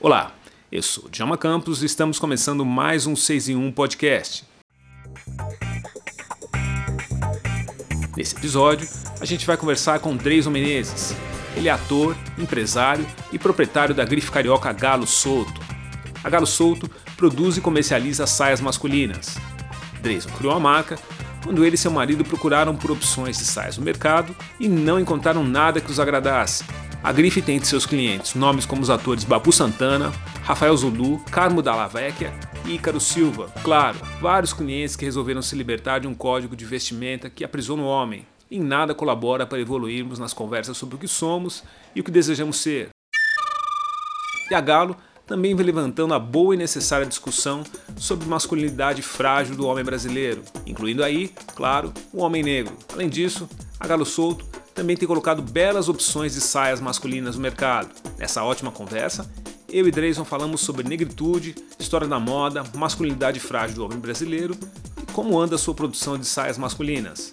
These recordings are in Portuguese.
Olá, eu sou Djalma Campos e estamos começando mais um 6 em 1 podcast. Nesse episódio, a gente vai conversar com Dreyson Menezes. Ele é ator, empresário e proprietário da grife carioca Galo Solto. A Galo Solto produz e comercializa saias masculinas. Dreyson criou a marca quando ele e seu marido procuraram por opções de saias no mercado e não encontraram nada que os agradasse. A Grife tem entre seus clientes nomes como os atores Babu Santana, Rafael Zulu, Carmo Dallavecchia e Ícaro Silva. Claro, vários clientes que resolveram se libertar de um código de vestimenta que aprisiona o homem. Em nada colabora para evoluirmos nas conversas sobre o que somos e o que desejamos ser. E a Galo também vem levantando a boa e necessária discussão sobre masculinidade frágil do homem brasileiro, incluindo aí, claro, o homem negro. Além disso, a Galo Solto também tem colocado belas opções de saias masculinas no mercado. Nessa ótima conversa, eu e Dreyson falamos sobre negritude, história da moda, masculinidade frágil do homem brasileiro e como anda a sua produção de saias masculinas.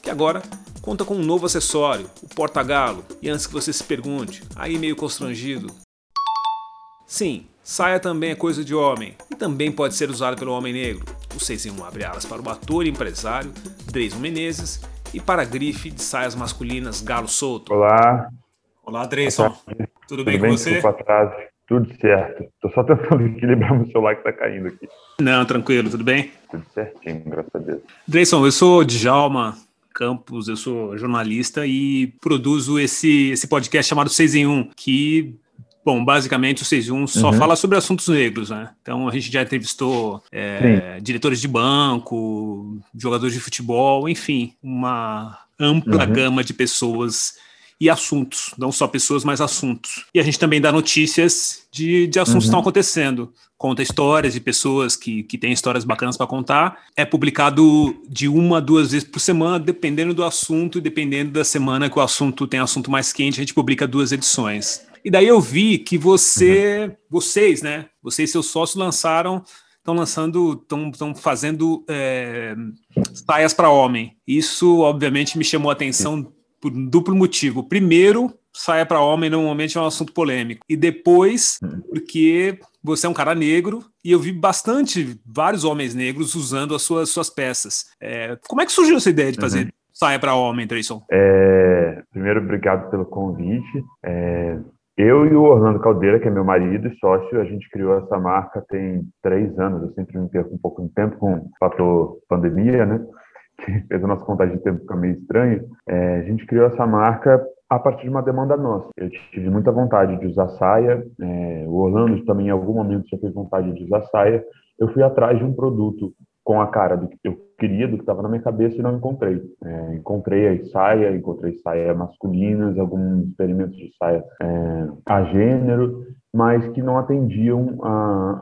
Que agora conta com um novo acessório, o porta-galo. E antes que você se pergunte, aí meio constrangido. Sim, saia também é coisa de homem e também pode ser usada pelo homem negro. O 6 em 1 abre alas para o ator e empresário Dreyson Menezes e para a grife de saias masculinas Galo Solto. Olá. Olá, Dreyson. Tudo, Tudo bem, bem com você? Tudo certo. Tô só tentando equilibrar meu celular que tá caindo aqui. Não, tranquilo, tudo bem? Tudo certinho, graças a Deus. Dreyson, eu sou Djalma Campos, eu sou jornalista e produzo esse, esse podcast chamado 6 em 1, que Bom, basicamente o 6 1 só uhum. fala sobre assuntos negros, né? Então a gente já entrevistou é, diretores de banco, jogadores de futebol, enfim, uma ampla uhum. gama de pessoas e assuntos, não só pessoas, mas assuntos. E a gente também dá notícias de, de assuntos uhum. que estão acontecendo. Conta histórias de pessoas que, que têm histórias bacanas para contar. É publicado de uma a duas vezes por semana, dependendo do assunto e dependendo da semana que o assunto tem assunto mais quente, a gente publica duas edições. E daí eu vi que você, uhum. vocês, né? Vocês e seus sócios lançaram, estão lançando, estão fazendo é, saias para homem. Isso, obviamente, me chamou a atenção por um duplo motivo. Primeiro, saia para homem normalmente é um assunto polêmico. E depois, uhum. porque você é um cara negro e eu vi bastante vários homens negros usando as suas, suas peças. É, como é que surgiu essa ideia de fazer uhum. saia para homem, Trayson? É, primeiro, obrigado pelo convite. É, eu e o Orlando Caldeira, que é meu marido e sócio, a gente criou essa marca tem três anos. Eu sempre me perco um pouco de tempo com o fator pandemia, né? Que fez a nossa contagem de tempo ficar meio estranha. É, a gente criou essa marca a partir de uma demanda nossa. Eu tive muita vontade de usar saia. É, o Orlando também, em algum momento, já fez vontade de usar saia. Eu fui atrás de um produto com a cara do que eu queria, do que estava na minha cabeça e não encontrei. É, encontrei a saia, encontrei saia masculinas, alguns experimentos de saia é, a gênero, mas que não atendiam a,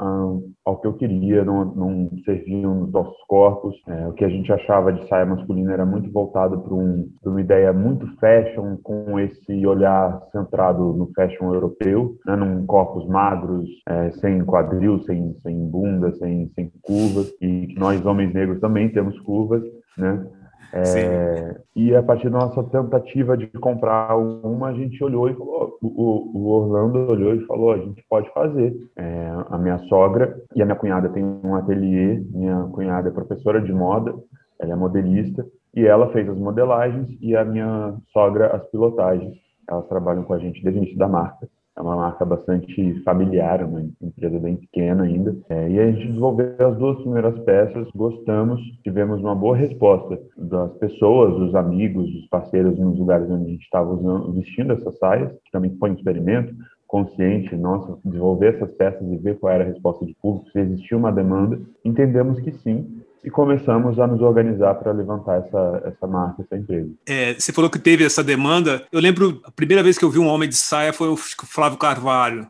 a, ao que eu queria, não, não serviam nos nossos corpos. É, o que a gente achava de saia masculina era muito voltado para um, uma ideia muito fashion, com esse olhar centrado no fashion europeu, né, num corpos magros, é, sem quadril, sem, sem bunda, sem, sem curvas, e que nós, homens negros, também temos curvas, né? É, e a partir da nossa tentativa de comprar uma, a gente olhou e falou, o, o Orlando olhou e falou, a gente pode fazer. É, a minha sogra e a minha cunhada tem um ateliê, minha cunhada é professora de moda, ela é modelista, e ela fez as modelagens e a minha sogra as pilotagens. Elas trabalham com a gente desde o início da marca. É uma marca bastante familiar, uma empresa bem pequena ainda. É, e a gente desenvolveu as duas primeiras peças, gostamos, tivemos uma boa resposta das pessoas, dos amigos, dos parceiros nos lugares onde a gente estava vestindo essas saias, que também foi um experimento consciente nosso, desenvolver essas peças e ver qual era a resposta de público, se existia uma demanda. Entendemos que sim, e começamos a nos organizar para levantar essa, essa marca, essa empresa. É, você falou que teve essa demanda. Eu lembro, a primeira vez que eu vi um homem de saia foi o Flávio Carvalho,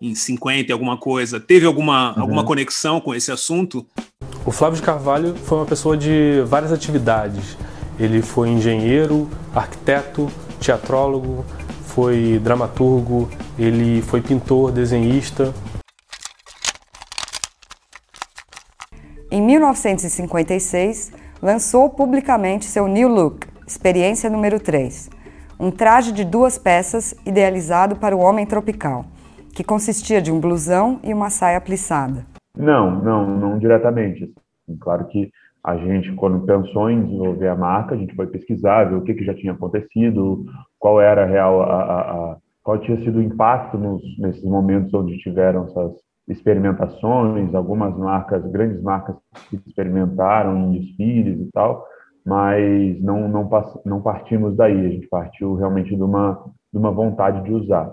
em 50 alguma coisa. Teve alguma, uhum. alguma conexão com esse assunto? O Flávio de Carvalho foi uma pessoa de várias atividades. Ele foi engenheiro, arquiteto, teatrólogo, foi dramaturgo, ele foi pintor, desenhista, Em 1956, lançou publicamente seu New Look, experiência número 3, um traje de duas peças idealizado para o homem tropical, que consistia de um blusão e uma saia plissada. Não, não, não diretamente. Claro que a gente, quando pensou em desenvolver a marca, a gente foi pesquisar, ver o que, que já tinha acontecido, qual era a real, a, a, a qual tinha sido o impacto nos, nesses momentos onde tiveram essas experimentações, algumas marcas, grandes marcas que experimentaram em desfiles e tal, mas não, não, não partimos daí, a gente partiu realmente de uma, de uma vontade de usar.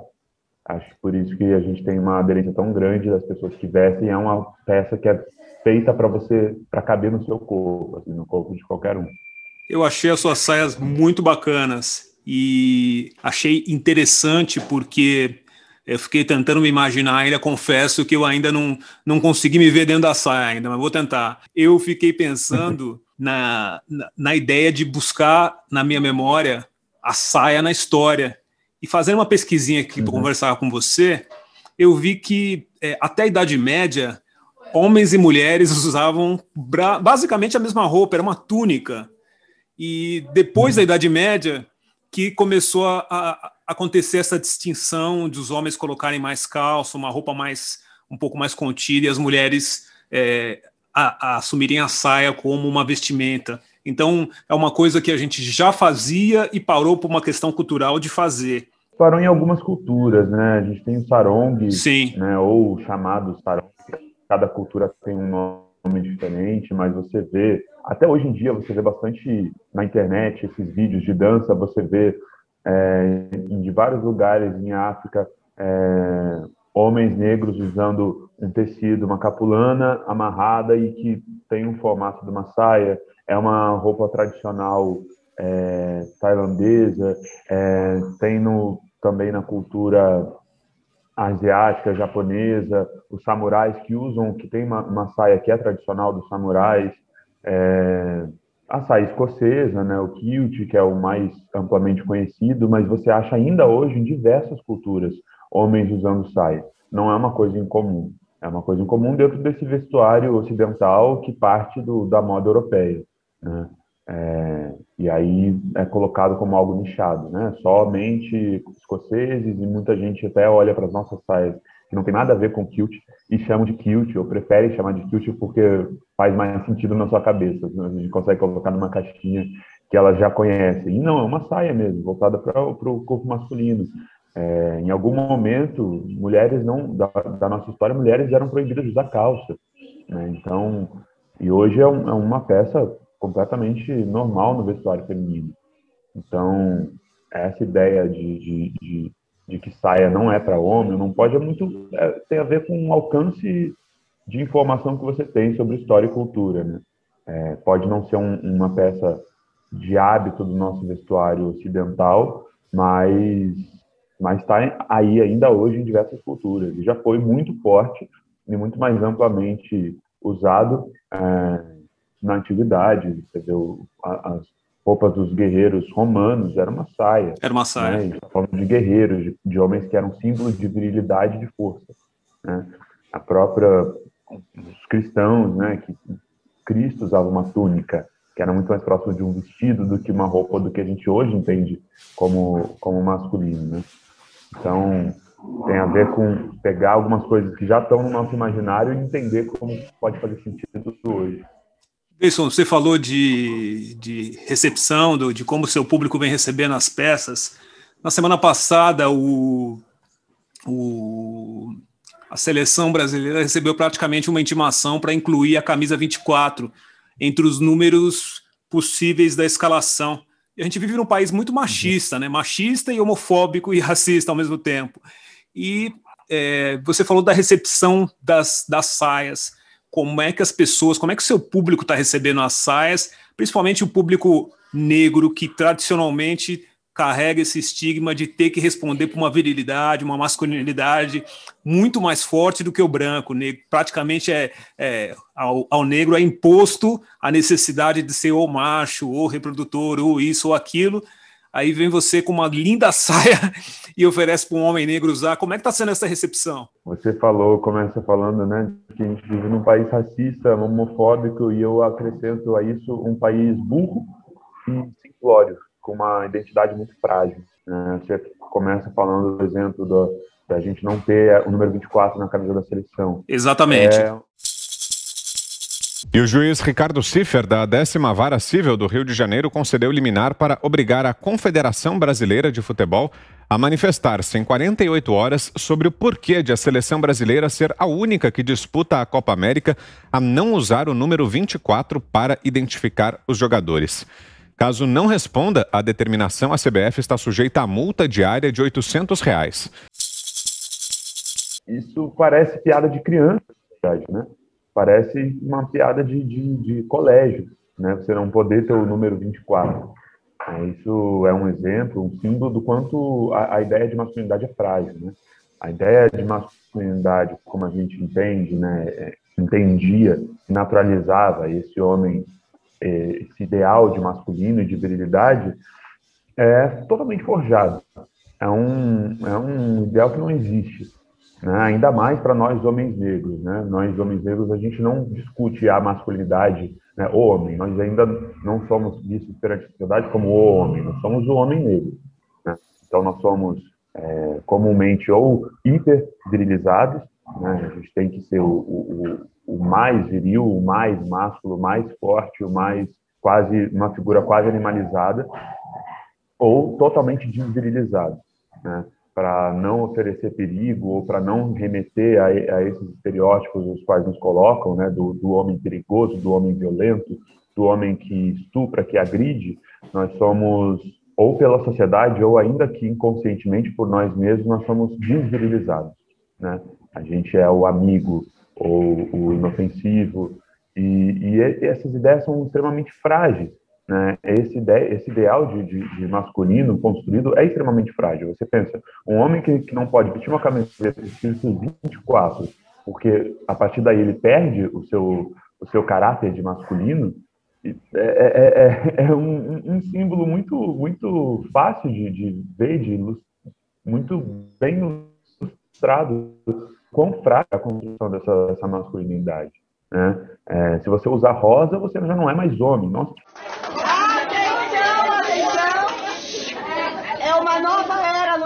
Acho por isso que a gente tem uma aderência tão grande das pessoas que vestem, é uma peça que é feita para você, para caber no seu corpo, assim, no corpo de qualquer um. Eu achei as suas saias muito bacanas e achei interessante porque eu fiquei tentando me imaginar ainda, confesso que eu ainda não, não consegui me ver dentro da saia ainda, mas vou tentar. Eu fiquei pensando na, na, na ideia de buscar na minha memória a saia na história. E fazendo uma pesquisinha aqui uhum. para conversar com você, eu vi que é, até a Idade Média homens e mulheres usavam basicamente a mesma roupa, era uma túnica. E depois da Idade Média, que começou a, a acontecer essa distinção de os homens colocarem mais calça, uma roupa mais um pouco mais contida, e as mulheres é, a, a assumirem a saia como uma vestimenta. Então, é uma coisa que a gente já fazia e parou por uma questão cultural de fazer. Parou em algumas culturas, né? A gente tem o sarong, Sim. Né, ou chamado sarong, cada cultura tem um nome diferente, mas você vê, até hoje em dia, você vê bastante na internet esses vídeos de dança, você vê é, em vários lugares em África é, homens negros usando um tecido, uma capulana amarrada e que tem um formato de uma saia, é uma roupa tradicional é, tailandesa, é, tem no, também na cultura asiática, japonesa, os samurais que usam, que tem uma, uma saia que é tradicional dos samurais, é, a saia escocesa, né, o kilt, que é o mais amplamente conhecido, mas você acha ainda hoje em diversas culturas homens usando saia. Não é uma coisa incomum. É uma coisa incomum dentro desse vestuário ocidental que parte do, da moda europeia. Né? É, e aí é colocado como algo nichado, né? Somente escoceses e muita gente até olha para as nossas saias que não tem nada a ver com kilt e chamam de kilt ou preferem chamar de kilt porque faz mais sentido na sua cabeça. Né? A gente consegue colocar numa caixinha que elas já conhecem. E não, é uma saia mesmo, voltada para o corpo masculino. É, em algum momento, mulheres não da, da, nossa história, mulheres eram proibidas de usar calça. Né? Então, e hoje é, um, é uma peça completamente normal no vestuário feminino. Então, essa ideia de, de, de, de que saia não é para homem, não pode, é muito, é, tem a ver com o alcance de informação que você tem sobre história e cultura. Né? É, pode não ser um, uma peça de hábito do nosso vestuário ocidental, mas mas está aí ainda hoje em diversas culturas e já foi muito forte e muito mais amplamente usado é, na antiguidade, entendeu? As roupas dos guerreiros romanos era uma saia. Era uma saia. Né? Falando de guerreiros, de, de, homens que eram símbolos de virilidade e de força. Né? A própria os cristãos, né, que Cristo usava uma túnica, que era muito mais próximo de um vestido do que uma roupa do que a gente hoje entende como como masculino, né? Então tem a ver com pegar algumas coisas que já estão no nosso imaginário e entender como pode fazer sentido hoje. Wilson, você falou de, de recepção, do, de como o seu público vem recebendo as peças. Na semana passada, o, o, a seleção brasileira recebeu praticamente uma intimação para incluir a camisa 24 entre os números possíveis da escalação. E a gente vive num país muito machista, né? machista e homofóbico e racista ao mesmo tempo. E é, você falou da recepção das, das saias como é que as pessoas, como é que o seu público está recebendo as saias, principalmente o público negro que tradicionalmente carrega esse estigma de ter que responder por uma virilidade, uma masculinidade muito mais forte do que o branco. Praticamente é, é ao, ao, negro é imposto a necessidade de ser ou macho, ou reprodutor, ou isso ou aquilo, Aí vem você com uma linda saia e oferece para um homem negro usar. Como é que está sendo essa recepção? Você falou, começa falando, né, que a gente vive num país racista, homofóbico, e eu acrescento a isso um país burro e simplório, com uma identidade muito frágil. Né? Você começa falando do exemplo do, da gente não ter o número 24 na camisa da seleção. Exatamente. É... E o juiz Ricardo Ciffer, da décima vara civil do Rio de Janeiro, concedeu liminar para obrigar a Confederação Brasileira de Futebol a manifestar-se em 48 horas sobre o porquê de a seleção brasileira ser a única que disputa a Copa América a não usar o número 24 para identificar os jogadores. Caso não responda à determinação, a CBF está sujeita a multa diária de 800 reais. Isso parece piada de criança, né? Parece uma piada de, de, de colégio, né? Você não poder ter o número 24. É, isso é um exemplo, um símbolo do quanto a, a, ideia de masculinidade é frágil, né? A ideia de masculinidade, como a gente entende, né, é, entendia, naturalizava esse homem, é, esse ideal de masculino e de virilidade, é totalmente forjado. É um, é um ideal que não existe. Né? Ainda mais para nós homens negros. Né? Nós homens negros, a gente não discute a masculinidade né, o homem. Nós ainda não somos vistos perante a sociedade como o homem, nós somos o homem negro. Né? Então, nós somos é, comumente ou hiper virilizados, né? a gente tem que ser o, o, o, mais viril, o mais másculo, o mais forte, o mais quase, uma figura quase animalizada, ou totalmente desvirilizado. Né? Para não oferecer perigo ou para não remeter a, a, esses estereótipos os quais nos colocam, né, do, do, homem perigoso, do homem violento, do homem que estupra, que agride, nós somos, ou pela sociedade, ou ainda que inconscientemente por nós mesmos, nós somos desvirilizados. Né? A gente é o amigo ou o inofensivo, e, e essas ideias são extremamente frágeis né, esse, esse ideal de, de, de, masculino construído é extremamente frágil. Você pensa, um homem que, que não pode vestir uma camiseta escrito 24, porque a partir daí ele perde o seu, o seu caráter de masculino, é, é, é, é um, um, símbolo muito, muito fácil de, de ver, de, muito bem ilustrado quão fraca a construção dessa, dessa masculinidade. Né? É, se você usar rosa, você já não é mais homem. Nossa,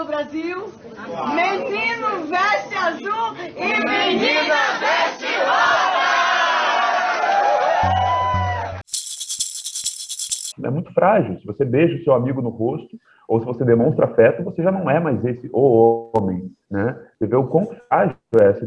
Brasil. Menino veste azul e menina veste rosa. É muito frágil. Se você beija o seu amigo no rosto, ou se você demonstra afeto, você já não é mais esse o homem, né? Você vê o quão frágil é essa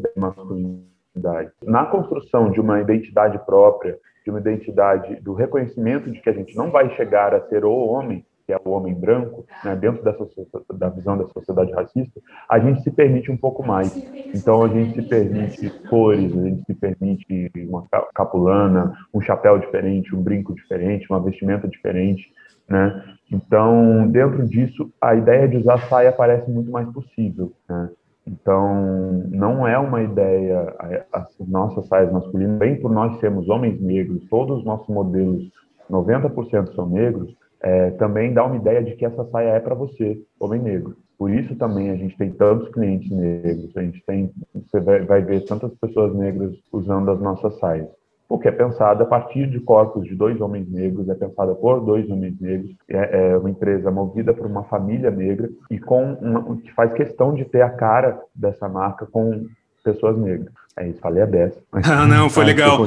masculinidade. Na construção de uma identidade própria, de uma identidade do reconhecimento de que a gente não vai chegar a ser o homem, que é o homem branco, né, dentro dessa, da visão da sociedade racista, a gente se permite um pouco mais. Então, a gente se permite cores, a gente se permite uma capulana, um chapéu diferente, um brinco diferente, uma vestimenta diferente, né? Então, dentro disso, a ideia de usar saia parece muito mais possível, né? Então, não é uma ideia, as nossas saias masculinas, bem por nós sermos homens negros, todos os nossos modelos, 90% são negros, é, também dá uma ideia de que essa saia é para você, homem negro. Por isso também a gente tem tantos clientes negros, a gente tem, você vai, vai ver tantas pessoas negras usando as nossas saias. Porque é pensada a partir de corpos de dois homens negros, é pensada por dois homens negros, é, é uma empresa movida por uma família negra e com uma, que faz questão de ter a cara dessa marca com pessoas negras. É isso, falei a beça. Ah, não, foi legal.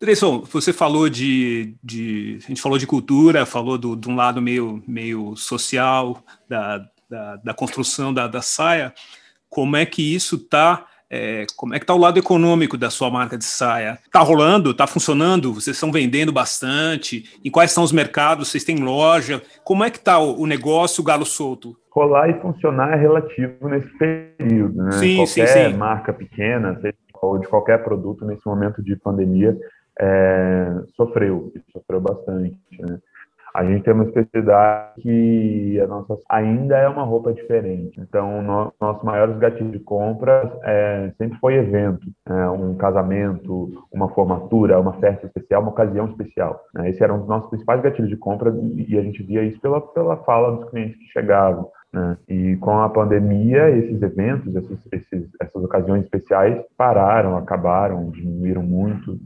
Dreyson, você falou de, de. A gente falou de cultura, falou do, de um lado meio, meio social, da, da, da construção da, da saia. Como é que isso está é, como é que está o lado econômico da sua marca de saia? Está rolando? Está funcionando? Vocês estão vendendo bastante? Em quais são os mercados? Vocês têm loja? Como é que está o, o, negócio, o galo solto? Rolar e funcionar é relativo nesse período, né? Sim, qualquer sim, sim. marca pequena, ou de qualquer produto nesse momento de pandemia, é, sofreu, sofreu bastante, né? A gente tem uma especialidade que a nossa ainda é uma roupa diferente. Então, no, nossos maiores gatilhos de compra é, sempre foi evento, é, um casamento, uma formatura, uma festa especial, uma ocasião especial. Né? Esses eram os nossos principais gatilhos de compra e a gente via isso pela, pela fala dos clientes que chegavam. Né? E com a pandemia, esses eventos, esses, esses, essas ocasiões especiais pararam, acabaram, diminuíram muito.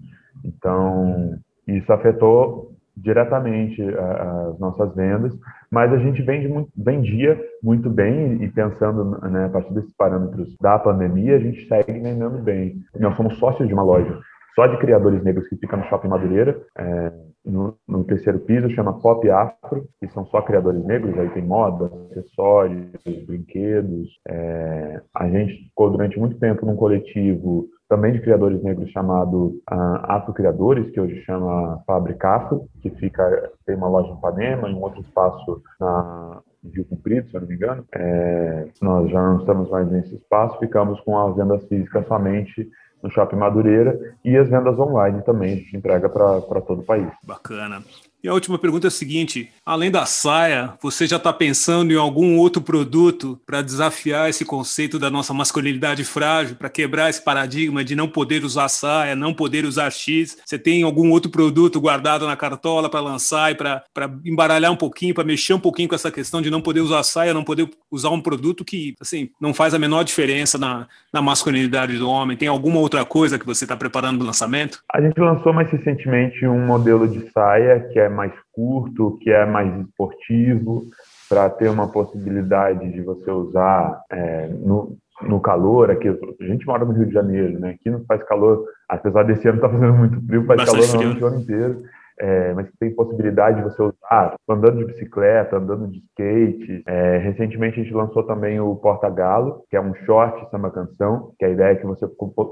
Então, isso afetou diretamente as nossas vendas, mas a gente vende muito, vendia muito bem e pensando né, a partir desses parâmetros da pandemia, a gente segue vendendo bem. Nós somos sócios de uma loja só de criadores negros que fica no Shopping Madureira, é, no, no, terceiro piso, chama Pop Afro, que são só criadores negros, aí tem moda, acessórios, brinquedos. É, a gente ficou durante muito tempo num coletivo também de criadores negros chamado uh, Afro Criadores, que hoje chama Fábrica Afro, que fica, tem uma loja em Ipanema e um outro espaço na Rio Comprido, se eu não me engano. É, nós já não estamos mais nesse espaço, ficamos com as vendas físicas somente no Shopping Madureira e as vendas online também, a gente entrega para todo o país. Bacana. E a última pergunta é a seguinte: além da saia, você já está pensando em algum outro produto para desafiar esse conceito da nossa masculinidade frágil, para quebrar esse paradigma de não poder usar saia, não poder usar X? Você tem algum outro produto guardado na cartola para lançar e para embaralhar um pouquinho, para mexer um pouquinho com essa questão de não poder usar saia, não poder usar um produto que assim não faz a menor diferença na, na masculinidade do homem? Tem alguma outra coisa que você está preparando para o lançamento? A gente lançou mais recentemente um modelo de saia que é mais curto, que é mais esportivo, para ter uma possibilidade de você usar é, no, no calor. Aqui, a gente mora no Rio de Janeiro, né? Aqui não faz calor, apesar desse ano tá fazendo muito frio, faz Bastante calor frio. o ano inteiro. É, mas tem possibilidade de você usar andando de bicicleta, andando de skate. É, recentemente a gente lançou também o Porta-Galo, que é um short samba canção, que a ideia é que você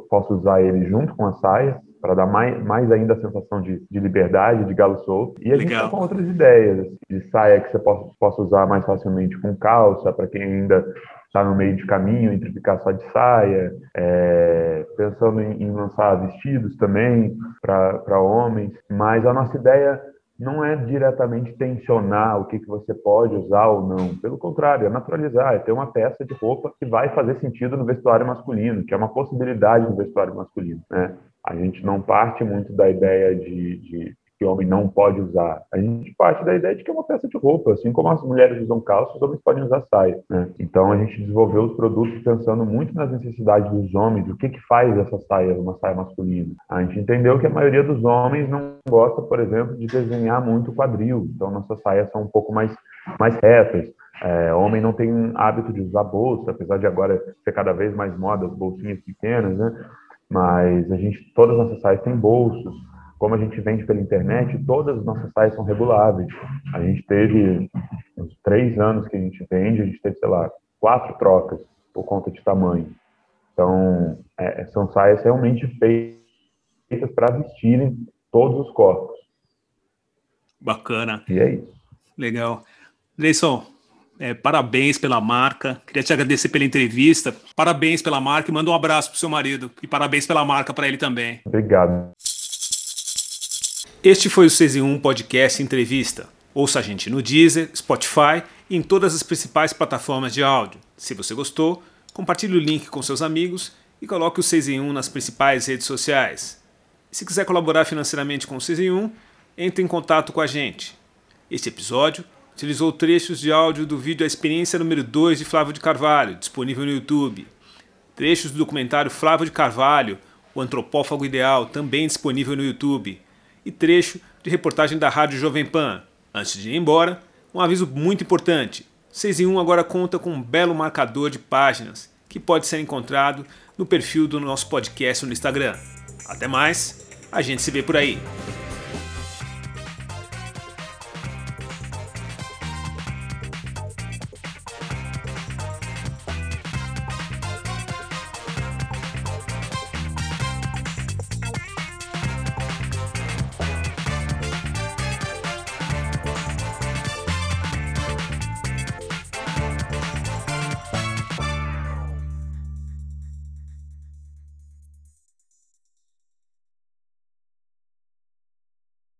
possa usar ele junto com a saia para dar mais, mais ainda a sensação de, de liberdade, de galo solto. E a Legal. gente está com outras ideias, assim, de saia que você possa, possa usar mais facilmente com calça, para quem ainda está no meio de caminho entre ficar só de saia, é, pensando em, em, lançar vestidos também para homens, mas a nossa ideia não é diretamente tensionar o que, que você pode usar ou não. Pelo contrário, é naturalizar, é ter uma peça de roupa que vai fazer sentido no vestuário masculino, que é uma possibilidade no vestuário masculino. Né? A gente não parte muito da ideia de, de que o homem não pode usar. A gente parte da ideia de que é uma peça de roupa, assim como as mulheres usam calça, os homens podem usar saia. Né? Então a gente desenvolveu os produtos pensando muito nas necessidades dos homens, o que que faz essa saia uma saia masculina. A gente entendeu que a maioria dos homens não gosta, por exemplo, de desenhar muito quadril, então nossas saias são um pouco mais mais retas. É, homem não tem hábito de usar bolsa, apesar de agora ser cada vez mais moda as bolsinhas pequenas, né? mas a gente, todas as nossas saias têm bolsos. Como a gente vende pela internet, todas as nossas saias são reguláveis. A gente teve uns três anos que a gente vende, a gente teve, sei lá, quatro trocas por conta de tamanho. Então, é, são saias realmente feitas para vestirem todos os corpos. Bacana. E é isso. Legal. Leison, é, parabéns pela marca. Queria te agradecer pela entrevista. Parabéns pela marca e manda um abraço pro seu marido. E parabéns pela marca para ele também. Obrigado. Este foi o CZ1 Podcast Entrevista. Ouça a gente no Deezer, Spotify e em todas as principais plataformas de áudio. Se você gostou, compartilhe o link com seus amigos e coloque o CZ1 nas principais redes sociais. Se quiser colaborar financeiramente com o CZ1, entre em contato com a gente. Este episódio utilizou trechos de áudio do vídeo A Experiência número 2 de Flávio de Carvalho, disponível no YouTube. Trechos do documentário Flávio de Carvalho, O Antropófago Ideal, também disponível no YouTube. E trecho de reportagem da Rádio Jovem Pan. Antes de ir embora, um aviso muito importante. 6 em 1 agora conta com um belo marcador de páginas que pode ser encontrado no perfil do nosso podcast no Instagram. Até mais, a gente se vê por aí.